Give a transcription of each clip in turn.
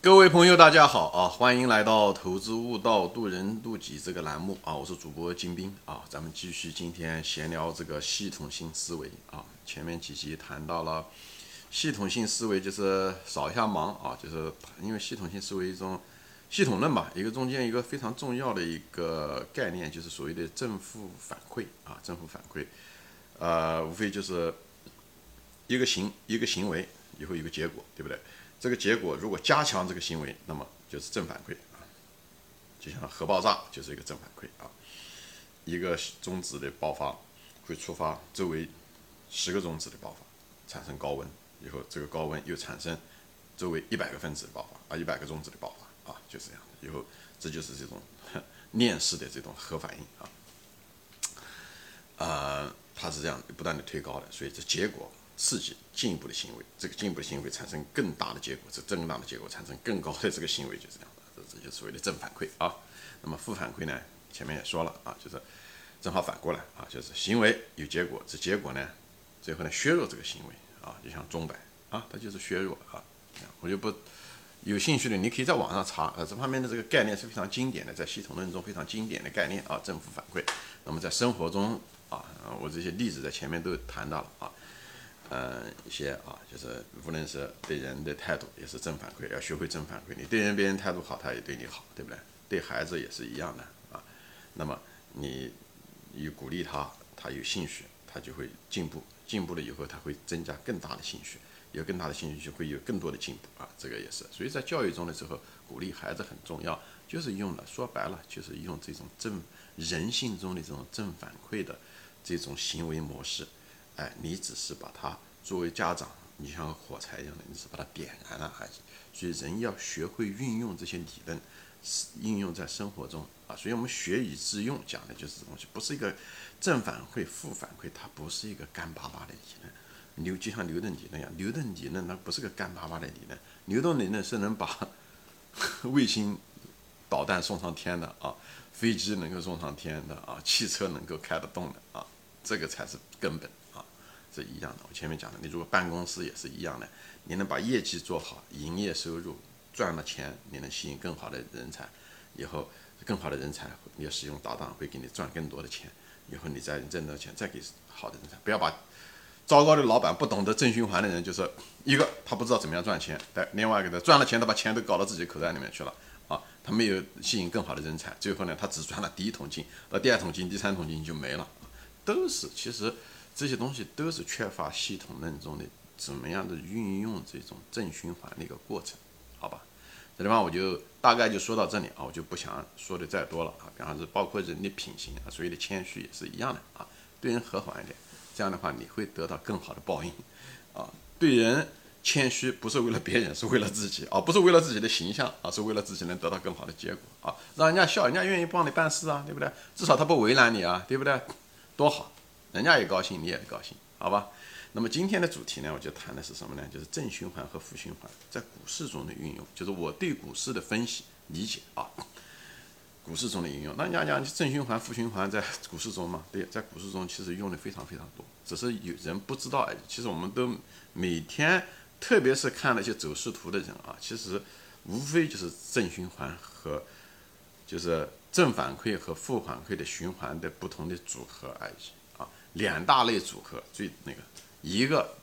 各位朋友，大家好啊！欢迎来到《投资悟道，渡人渡己》这个栏目啊！我是主播金兵啊！咱们继续今天闲聊这个系统性思维啊！前面几集谈到了系统性思维，就是扫一下盲啊！就是因为系统性思维一种系统论吧，一个中间一个非常重要的一个概念，就是所谓的正负反馈啊！正负反馈，呃，无非就是一个行一个行为以后一个结果，对不对？这个结果如果加强这个行为，那么就是正反馈啊，就像核爆炸就是一个正反馈啊，一个中子的爆发会触发周围十个中子的爆发，产生高温，以后这个高温又产生周围一百个分子的爆发啊，一百个中子的爆发啊，就是这样，以后这就是这种 链式的这种核反应啊，啊，它是这样不断的推高的，所以这结果。刺激进一步的行为，这个进一步的行为产生更大的结果，这更大的结果产生更高的这个行为，就是这样的，这这就所谓的正反馈啊。那么负反馈呢？前面也说了啊，就是正好反过来啊，就是行为有结果，这结果呢，最后呢削弱这个行为啊，就像钟摆啊，它就是削弱啊。我就不有兴趣的，你可以在网上查啊，这方面的这个概念是非常经典的，在系统论中非常经典的概念啊，正负反馈。那么在生活中啊，我这些例子在前面都谈到了啊。嗯，一些啊，就是无论是对人的态度，也是正反馈，要学会正反馈。你对人别人态度好，他也对你好，对不对？对孩子也是一样的啊。那么你你鼓励他，他有兴趣，他就会进步。进步了以后，他会增加更大的兴趣，有更大的兴趣就会有更多的进步啊。这个也是。所以在教育中的时候，鼓励孩子很重要，就是用了说白了，就是用这种正人性中的这种正反馈的这种行为模式。哎，你只是把它作为家长，你像火柴一样的，你是把它点燃了而已。所以人要学会运用这些理论，应用在生活中啊。所以我们学以致用讲的就是这东西，不是一个正反馈、负反馈，它不是一个干巴巴的理论。牛就像牛顿理论一样，牛顿理论它不是个干巴巴的理论。牛顿理论是能把 卫星导弹送上天的啊，飞机能够送上天的啊，汽车能够开得动的啊，这个才是根本。是一样的，我前面讲的，你如果办公室也是一样的，你能把业绩做好，营业收入赚了钱，你能吸引更好的人才，以后更好的人才，你要使用搭档会给你赚更多的钱，以后你再挣到钱再给好的人才，不要把糟糕的老板不懂得正循环的人，就是一个他不知道怎么样赚钱，但，另外一个他赚了钱他把钱都搞到自己口袋里面去了啊，他没有吸引更好的人才，最后呢他只赚了第一桶金，到第二桶金、第三桶金就没了，都是其实。这些东西都是缺乏系统论中的怎么样的运用这种正循环的一个过程，好吧？这地方我就大概就说到这里啊，我就不想说的再多了啊。比方说，包括人的品行啊，所谓的谦虚也是一样的啊，对人和缓一点，这样的话你会得到更好的报应啊。对人谦虚不是为了别人，是为了自己啊，不是为了自己的形象啊，是为了自己能得到更好的结果啊，让人家笑，人家愿意帮你办事啊，对不对？至少他不为难你啊，对不对？多好。人家也高兴，你也高兴，好吧？那么今天的主题呢，我就谈的是什么呢？就是正循环和负循环在股市中的运用，就是我对股市的分析理解啊。股市中的应用，那你要讲正循环、负循环在股市中嘛？对，在股市中其实用的非常非常多，只是有人不知道而已。其实我们都每天，特别是看那些走势图的人啊，其实无非就是正循环和就是正反馈和负反馈的循环的不同的组合而已。两大类组合最那个，一个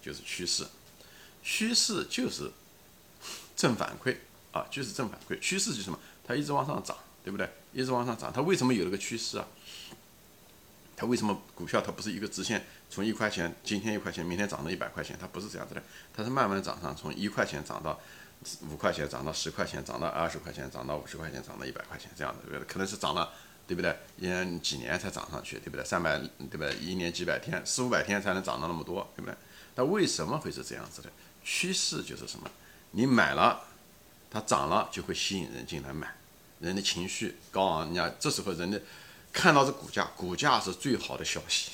就是趋势，趋势就是正反馈啊，就是正反馈。趋势就是什么？它一直往上涨，对不对？一直往上涨，它为什么有这个趋势啊？它为什么股票它不是一个直线，从一块钱今天一块钱，明天涨到一百块钱？它不是这样子的，它是慢慢涨上，从一块钱涨到五块钱，涨到十块钱，涨到二十块钱，涨到五十块钱，涨到一百块钱，这样的，可能是涨了。对不对？也几年才涨上去，对不对？三百，对不对？一年几百天，四五百天才能涨到那么多，对不对？那为什么会是这样子的？趋势就是什么？你买了，它涨了就会吸引人进来买，人的情绪高昂，人家这时候人的看到这股价，股价是最好的消息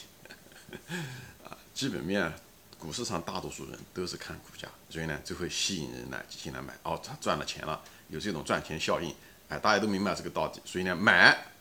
啊。基本面，股市上大多数人都是看股价，所以呢就会吸引人来进来买。哦，他赚了钱了，有这种赚钱效应，哎，大家都明白这个道理，所以呢买。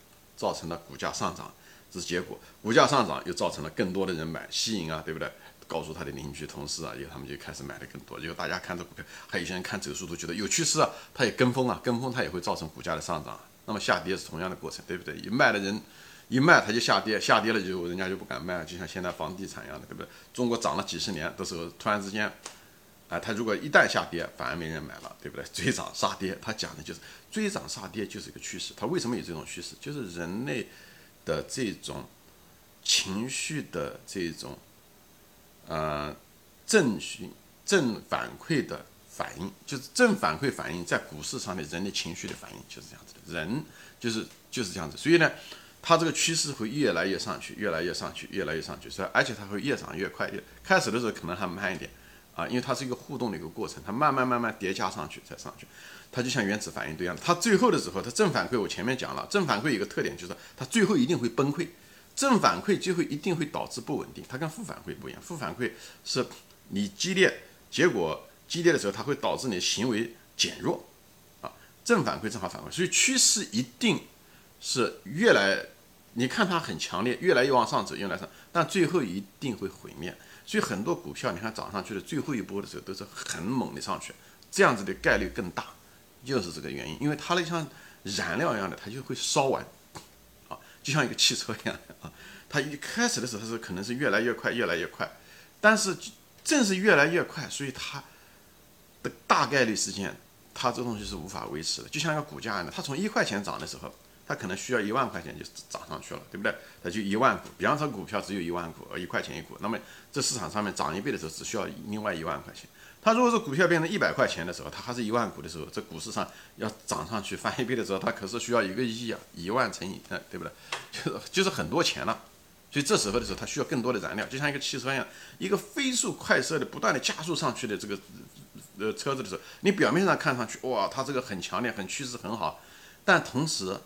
造成了股价上涨，这是结果。股价上涨又造成了更多的人买，吸引啊，对不对？告诉他的邻居、同事啊，以后他们就开始买的更多。因为大家看这股票，还有些人看走势图觉得有趋势啊，他也跟风啊，跟风他也会造成股价的上涨。那么下跌是同样的过程，对不对？一卖的人一卖他就下跌，下跌了就人家就不敢卖了，就像现在房地产一样的，对不对？中国涨了几十年的时候，突然之间，啊，他如果一旦下跌，反而没人买了，对不对？追涨杀跌，他讲的就是追涨杀跌就是一个趋势。他为什么有这种趋势？就是人类的这种情绪的这种。呃，正循正反馈的反应，就是正反馈反应在股市上面人的情绪的反应就是这样子的，人就是就是这样子，所以呢，它这个趋势会越来越上去，越来越上去，越来越上去，是而且它会越涨越快，越开始的时候可能还慢一点啊，因为它是一个互动的一个过程，它慢慢慢慢叠加上去才上去，它就像原子反应堆一样，它最后的时候，它正反馈我前面讲了，正反馈有个特点就是它最后一定会崩溃。正反馈就会一定会导致不稳定，它跟负反馈不一样。负反馈是你激烈，结果激烈的时候，它会导致你行为减弱，啊，正反馈正好反馈，所以趋势一定是越来，你看它很强烈，越来越往上走，越来越上，但最后一定会毁灭。所以很多股票你看涨上去的最后一波的时候都是很猛的上去，这样子的概率更大，就是这个原因，因为它那像燃料一样的，它就会烧完。啊就像一个汽车一样啊，它一开始的时候它是可能是越来越快，越来越快，但是正是越来越快，所以它的大概率事件，它这东西是无法维持的。就像一个股价一样的，它从一块钱涨的时候，它可能需要一万块钱就涨上去了，对不对？它就一万股，比方说股票只有一万股，一块钱一股，那么这市场上面涨一倍的时候，只需要另外一万块钱。它如果是股票变成一百块钱的时候，它还是一万股的时候，这股市上要涨上去翻一倍的时候，它可是需要一个亿啊，一万乘以，嗯，对不对？就是就是很多钱了。所以这时候的时候，它需要更多的燃料，就像一个汽车一样，一个飞速快射的不断的加速上去的这个呃车子的时候，你表面上看上去哇，它这个很强烈，很趋势很好，但同时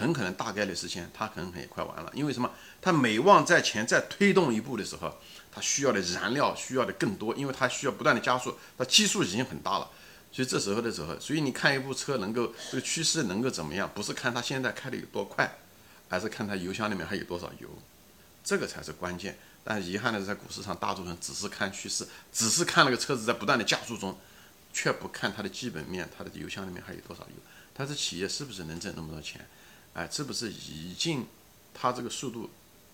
很可能大概率事件，它可能也快完了，因为什么？它每往在前再推动一步的时候。它需要的燃料需要的更多，因为它需要不断的加速，它基数已经很大了，所以这时候的时候，所以你看一部车能够这个趋势能够怎么样，不是看它现在开的有多快，而是看它油箱里面还有多少油，这个才是关键。但是遗憾的是，在股市上，大多数人只是看趋势，只是看那个车子在不断的加速中，却不看它的基本面，它的油箱里面还有多少油，它的企业是不是能挣那么多钱，哎，是不是已经它这个速度。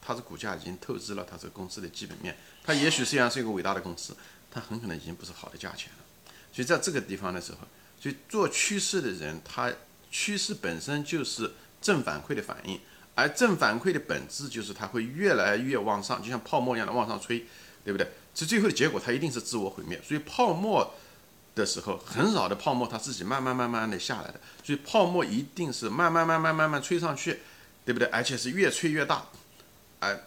它的股价已经透支了它这个公司的基本面，它也许虽然是一个伟大的公司，它很可能已经不是好的价钱了。所以在这个地方的时候，所以做趋势的人，他趋势本身就是正反馈的反应，而正反馈的本质就是它会越来越往上，就像泡沫一样的往上吹，对不对？这最后的结果它一定是自我毁灭。所以泡沫的时候，很少的泡沫它自己慢慢慢慢的下来的，所以泡沫一定是慢慢慢慢慢慢吹上去，对不对？而且是越吹越大。哎，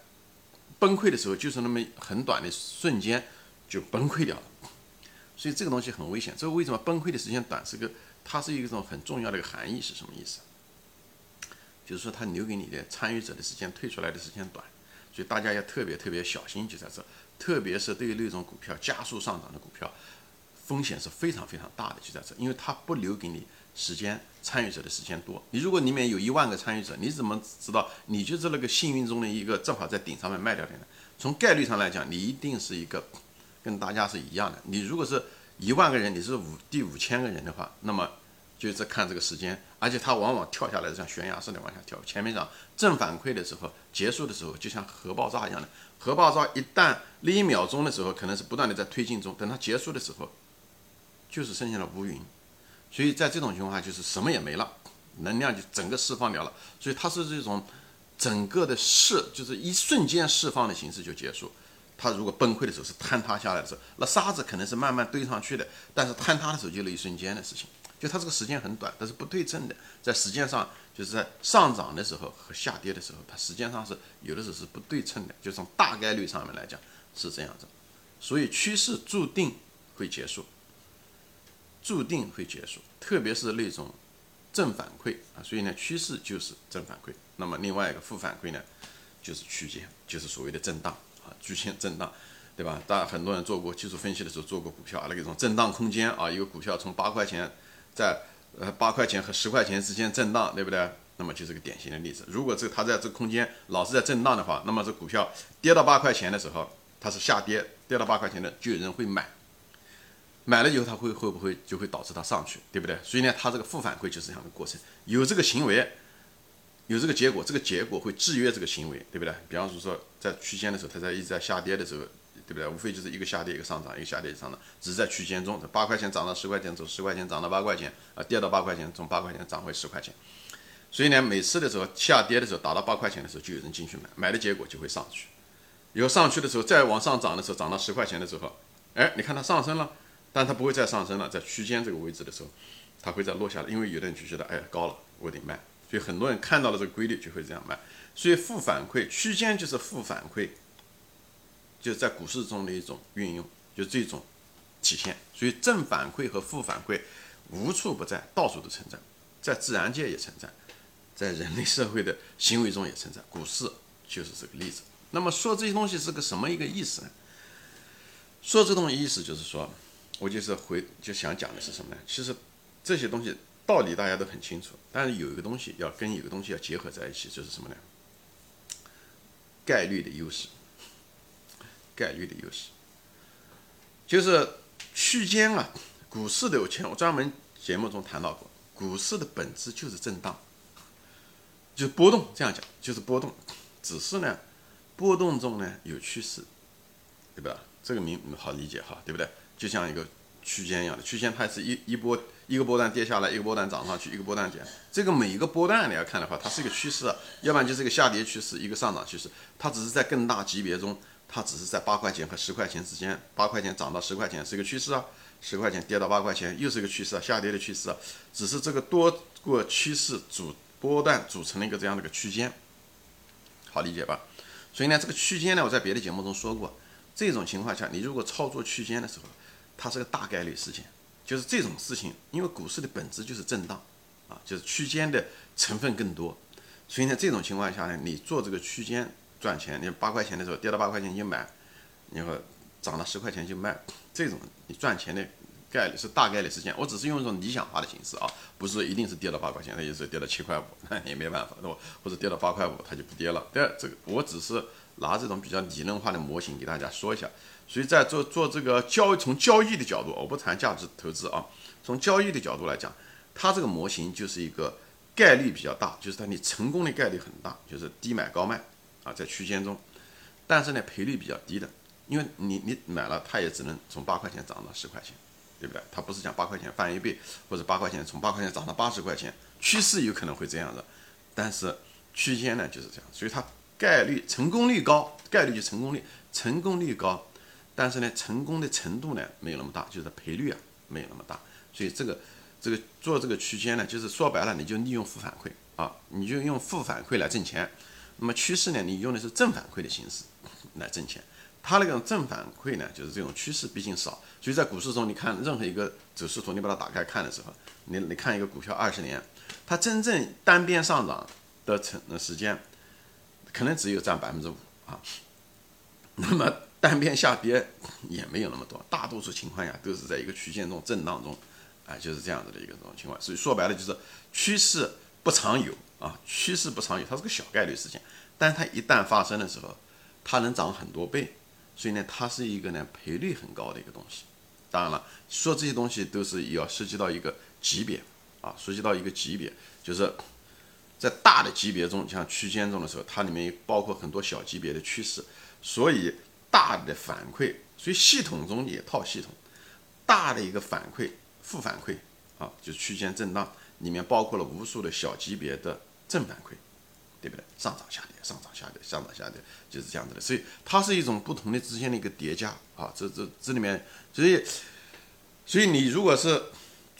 崩溃的时候就是那么很短的瞬间就崩溃掉了，所以这个东西很危险。这个为什么崩溃的时间短？是个它是一种很重要的一个含义是什么意思？就是说它留给你的参与者的时间退出来的时间短，所以大家要特别特别小心就在这，特别是对于那种股票加速上涨的股票，风险是非常非常大的就在这，因为它不留给你。时间参与者的时间多，你如果里面有一万个参与者，你怎么知道你就是那个幸运中的一个正好在顶上面卖掉的呢？从概率上来讲，你一定是一个跟大家是一样的。你如果是一万个人，你是五第五千个人的话，那么就是在看这个时间，而且它往往跳下来像悬崖似的往下跳。前面讲正反馈的时候，结束的时候就像核爆炸一样的，核爆炸一旦那一秒钟的时候可能是不断的在推进中，等它结束的时候，就是剩下了乌云。所以在这种情况下，就是什么也没了，能量就整个释放掉了。所以它是这种整个的释，就是一瞬间释放的形式就结束。它如果崩溃的时候是坍塌下来的时候，那沙子可能是慢慢堆上去的，但是坍塌的时候就那一瞬间的事情。就它这个时间很短，但是不对称的，在时间上就是在上涨的时候和下跌的时候，它时间上是有的时候是不对称的。就从大概率上面来讲是这样子，所以趋势注定会结束。注定会结束，特别是那种正反馈啊，所以呢，趋势就是正反馈。那么另外一个负反馈呢，就是区间，就是所谓的震荡啊，区间震荡，对吧？大很多人做过技术分析的时候做过股票啊，那种震荡空间啊，一个股票从八块钱在呃八块钱和十块钱之间震荡，对不对？那么就是个典型的例子。如果这它在这空间老是在震荡的话，那么这股票跌到八块钱的时候，它是下跌跌到八块钱的，就有人会买，买了以后它会会不会就会导致它上去，对不对？所以呢，它这个负反馈就是这样的过程，有这个行为，有这个结果，这个结果会制约这个行为，对不对？比方说说在区间的时候，它在一直在下跌的时候。对不对？无非就是一个下跌，一个上涨，一个下跌，一个上涨，只是在区间中，八块钱涨到十块钱，从十块钱涨到八块钱，啊，跌到八块钱，从八块钱涨回十块钱。所以呢，每次的时候下跌的时候，达到八块钱的时候，就有人进去买，买的结果就会上去。以后上去的时候，再往上涨的时候，涨到十块钱的时候，哎，你看它上升了，但它不会再上升了，在区间这个位置的时候，它会再落下来，因为有的人就觉得，哎，高了，我得卖。所以很多人看到了这个规律，就会这样卖。所以负反馈区间就是负反馈。就是在股市中的一种运用，就这种体现。所以正反馈和负反馈无处不在，到处都存在，在自然界也存在，在人类社会的行为中也存在。股市就是这个例子。那么说这些东西是个什么一个意思呢？说这东西意思就是说，我就是回就想讲的是什么呢？其实这些东西道理大家都很清楚，但是有一个东西要跟有个东西要结合在一起，就是什么呢？概率的优势。概率的优势，就是区间啊。股市的有钱，我专门节目中谈到过，股市的本质就是震荡，就是波动。这样讲就是波动，只是呢，波动中呢有趋势，对吧？这个明好理解哈，对不对？就像一个区间一样的，区间它是一一波一个波段跌下来，一个波段涨上去，一个波段减。这个每一个波段你要看的话，它是一个趋势，要不然就是一个下跌趋势，一个上涨趋势，它只是在更大级别中。它只是在八块钱和十块钱之间，八块钱涨到十块钱是一个趋势啊，十块钱跌到八块钱又是一个趋势啊，下跌的趋势啊，只是这个多个趋势组波段组成了一个这样的一个区间，好理解吧？所以呢，这个区间呢，我在别的节目中说过，这种情况下，你如果操作区间的时候，它是个大概率事件，就是这种事情，因为股市的本质就是震荡啊，就是区间的成分更多，所以呢，这种情况下呢，你做这个区间。赚钱，你八块钱的时候跌到八块钱就买，然后涨到十块钱就卖，这种你赚钱的概率是大概率事件。我只是用一种理想化的形式啊，不是一定是跌到八块钱，那就是跌到七块五，那也没办法，对吧？或者跌到八块五它就不跌了。对，这个我只是拿这种比较理论化的模型给大家说一下。所以在做做这个交易从交易的角度，我不谈价值投资啊，从交易的角度来讲，它这个模型就是一个概率比较大，就是它你成功的概率很大，就是低买高卖。啊，在区间中，但是呢，赔率比较低的，因为你你买了，它也只能从八块钱涨到十块钱，对不对？它不是讲八块钱翻一倍，或者八块钱从八块钱涨到八十块钱，趋势有可能会这样的，但是区间呢就是这样，所以它概率成功率高，概率就成功率，成功率高，但是呢，成功的程度呢没有那么大，就是赔率啊没有那么大，所以这个这个做这个区间呢，就是说白了，你就利用负反馈啊，你就用负反馈来挣钱。那么趋势呢？你用的是正反馈的形式 来挣钱。它那种正反馈呢，就是这种趋势毕竟少，所以在股市中，你看任何一个走势图，你把它打开看的时候，你你看一个股票二十年，它真正单边上涨的成时间，可能只有占百分之五啊。那么单边下跌也没有那么多，大多数情况下都是在一个区间中震荡中，啊，就是这样子的一个这种情况。所以说白了就是趋势不常有。啊，趋势不常有，它是个小概率事件，但是它一旦发生的时候，它能涨很多倍，所以呢，它是一个呢赔率很高的一个东西。当然了，说这些东西都是要涉及到一个级别啊，涉及到一个级别，就是在大的级别中，像区间中的时候，它里面包括很多小级别的趋势，所以大的反馈，所以系统中也套系统，大的一个反馈，负反馈啊，就是区间震荡里面包括了无数的小级别的。正反馈，对不对？上涨下跌，上涨下跌，上涨下跌，就是这样子的。所以它是一种不同的之间的一个叠加啊。这这这里面，所以所以你如果是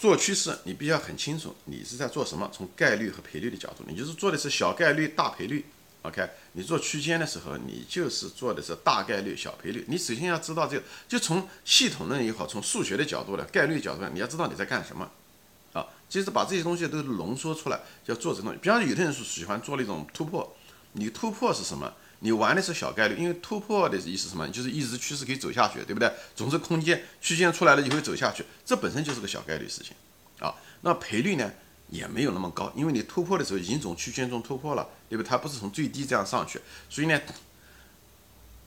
做趋势，你必须要很清楚你是在做什么。从概率和赔率的角度，你就是做的是小概率大赔率。OK，你做区间的时候，你就是做的是大概率小赔率。你首先要知道这个，就从系统论也好，从数学的角度的概率角度，你要知道你在干什么。啊其实把这些东西都浓缩出来，要做这东西。比方说，有的人是喜欢做那种突破，你突破是什么？你玩的是小概率，因为突破的意思什么？就是一直趋势可以走下去，对不对？总是空间区间出来了就会走下去，这本身就是个小概率事情啊。那赔率呢也没有那么高，因为你突破的时候已经从区间中突破了，对不对？它不是从最低这样上去，所以呢，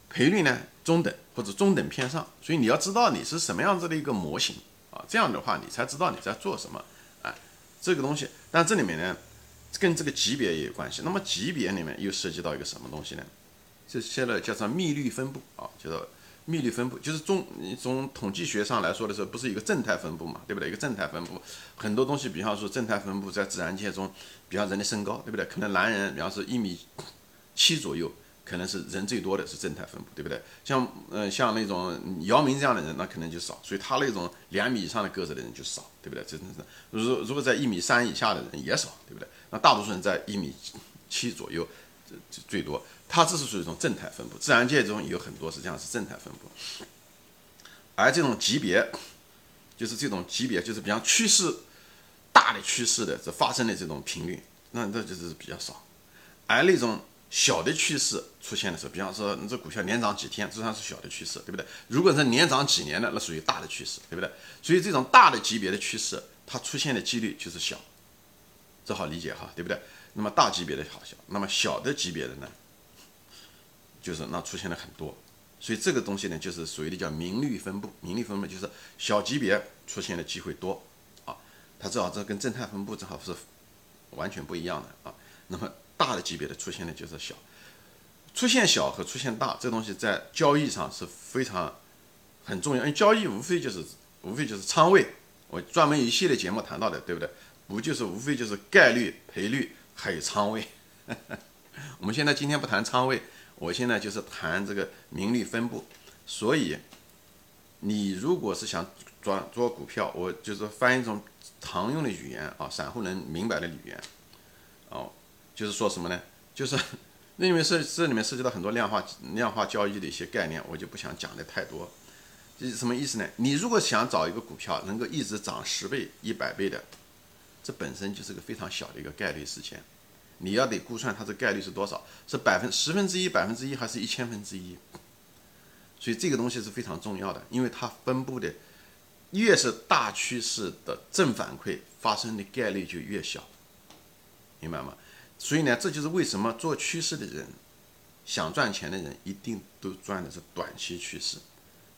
赔率呢中等或者中等偏上，所以你要知道你是什么样子的一个模型啊，这样的话你才知道你在做什么，啊，这个东西，但这里面呢，跟这个级别也有关系。那么级别里面又涉及到一个什么东西呢？这现在叫做幂律分布啊，叫做幂律分布，就是从从统计学上来说的时候，不是一个正态分布嘛，对不对？一个正态分布，很多东西，比方说正态分布在自然界中，比方人的身高，对不对？可能男人，比方说一米七左右。可能是人最多的是正态分布，对不对？像呃像那种姚明这样的人，那可能就少，所以他那种两米以上的个子的人就少，对不对？真的是，如如果在一米三以下的人也少，对不对？那大多数人在一米七左右，这最多。它这是属于一种正态分布，自然界中有很多是这样是正态分布，而这种级别，就是这种级别，就是比方趋势大的趋势的这发生的这种频率，那那就是比较少，而那种。小的趋势出现的时候，比方说你这股票连涨几天，这算是小的趋势，对不对？如果是连涨几年的，那属于大的趋势，对不对？所以这种大的级别的趋势，它出现的几率就是小，这好理解哈，对不对？那么大级别的好小，那么小的级别的呢，就是那出现了很多，所以这个东西呢，就是所谓的叫名率分布，名利分布就是小级别出现的机会多啊，它正好这跟正态分布正好是完全不一样的啊，那么。大的级别的出现的就是小，出现小和出现大这东西在交易上是非常很重要，因为交易无非就是无非就是仓位，我专门一系列节目谈到的，对不对？不就是无非就是概率、赔率还有仓位。我们现在今天不谈仓位，我现在就是谈这个名利分布。所以你如果是想做做股票，我就是翻译一种常用的语言啊，散户能明白的语言，哦。就是说什么呢？就是 那里面涉这里面涉及到很多量化量化交易的一些概念，我就不想讲的太多。这是什么意思呢？你如果想找一个股票能够一直涨十倍、一百倍的，这本身就是个非常小的一个概率事件。你要得估算它的概率是多少？是百分十分之一、百分之一，还是一千分之一？所以这个东西是非常重要的，因为它分布的越是大趋势的正反馈发生的概率就越小，明白吗？所以呢，这就是为什么做趋势的人，想赚钱的人一定都赚的是短期趋势，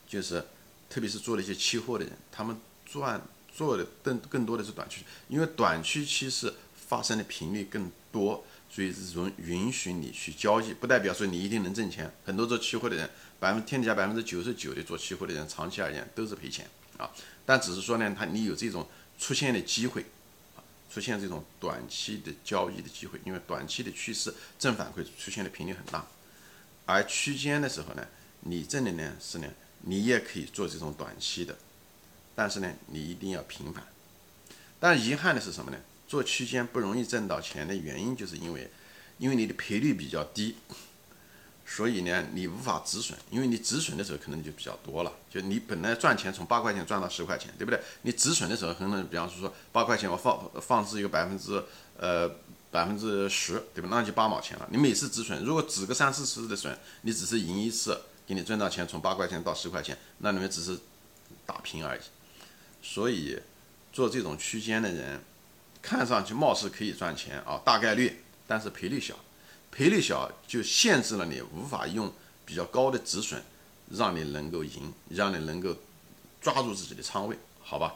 就是特别是做了一些期货的人，他们赚做的更更多的是短期，因为短期趋势发生的频率更多，所以允允许你去交易，不代表说你一定能挣钱。很多做期货的人，百分天底下百分之九十九的做期货的人，长期而言都是赔钱啊。但只是说呢，他你有这种出现的机会。出现这种短期的交易的机会，因为短期的趋势正反馈出现的频率很大，而区间的时候呢，你挣的呢是呢，你也可以做这种短期的，但是呢，你一定要频繁。但遗憾的是什么呢？做区间不容易挣到钱的原因，就是因为，因为你的赔率比较低。所以呢，你无法止损，因为你止损的时候可能就比较多了。就你本来赚钱从八块钱赚到十块钱，对不对？你止损的时候可能，比方说说八块钱我放放置一个百分之呃百分之十，对吧？那就八毛钱了。你每次止损，如果止个三四次的损，你只是赢一次，给你赚到钱从八块钱到十块钱，那你们只是打平而已。所以做这种区间的人，看上去貌似可以赚钱啊，大概率，但是赔率小。赔率小就限制了你无法用比较高的止损，让你能够赢，让你能够抓住自己的仓位，好吧？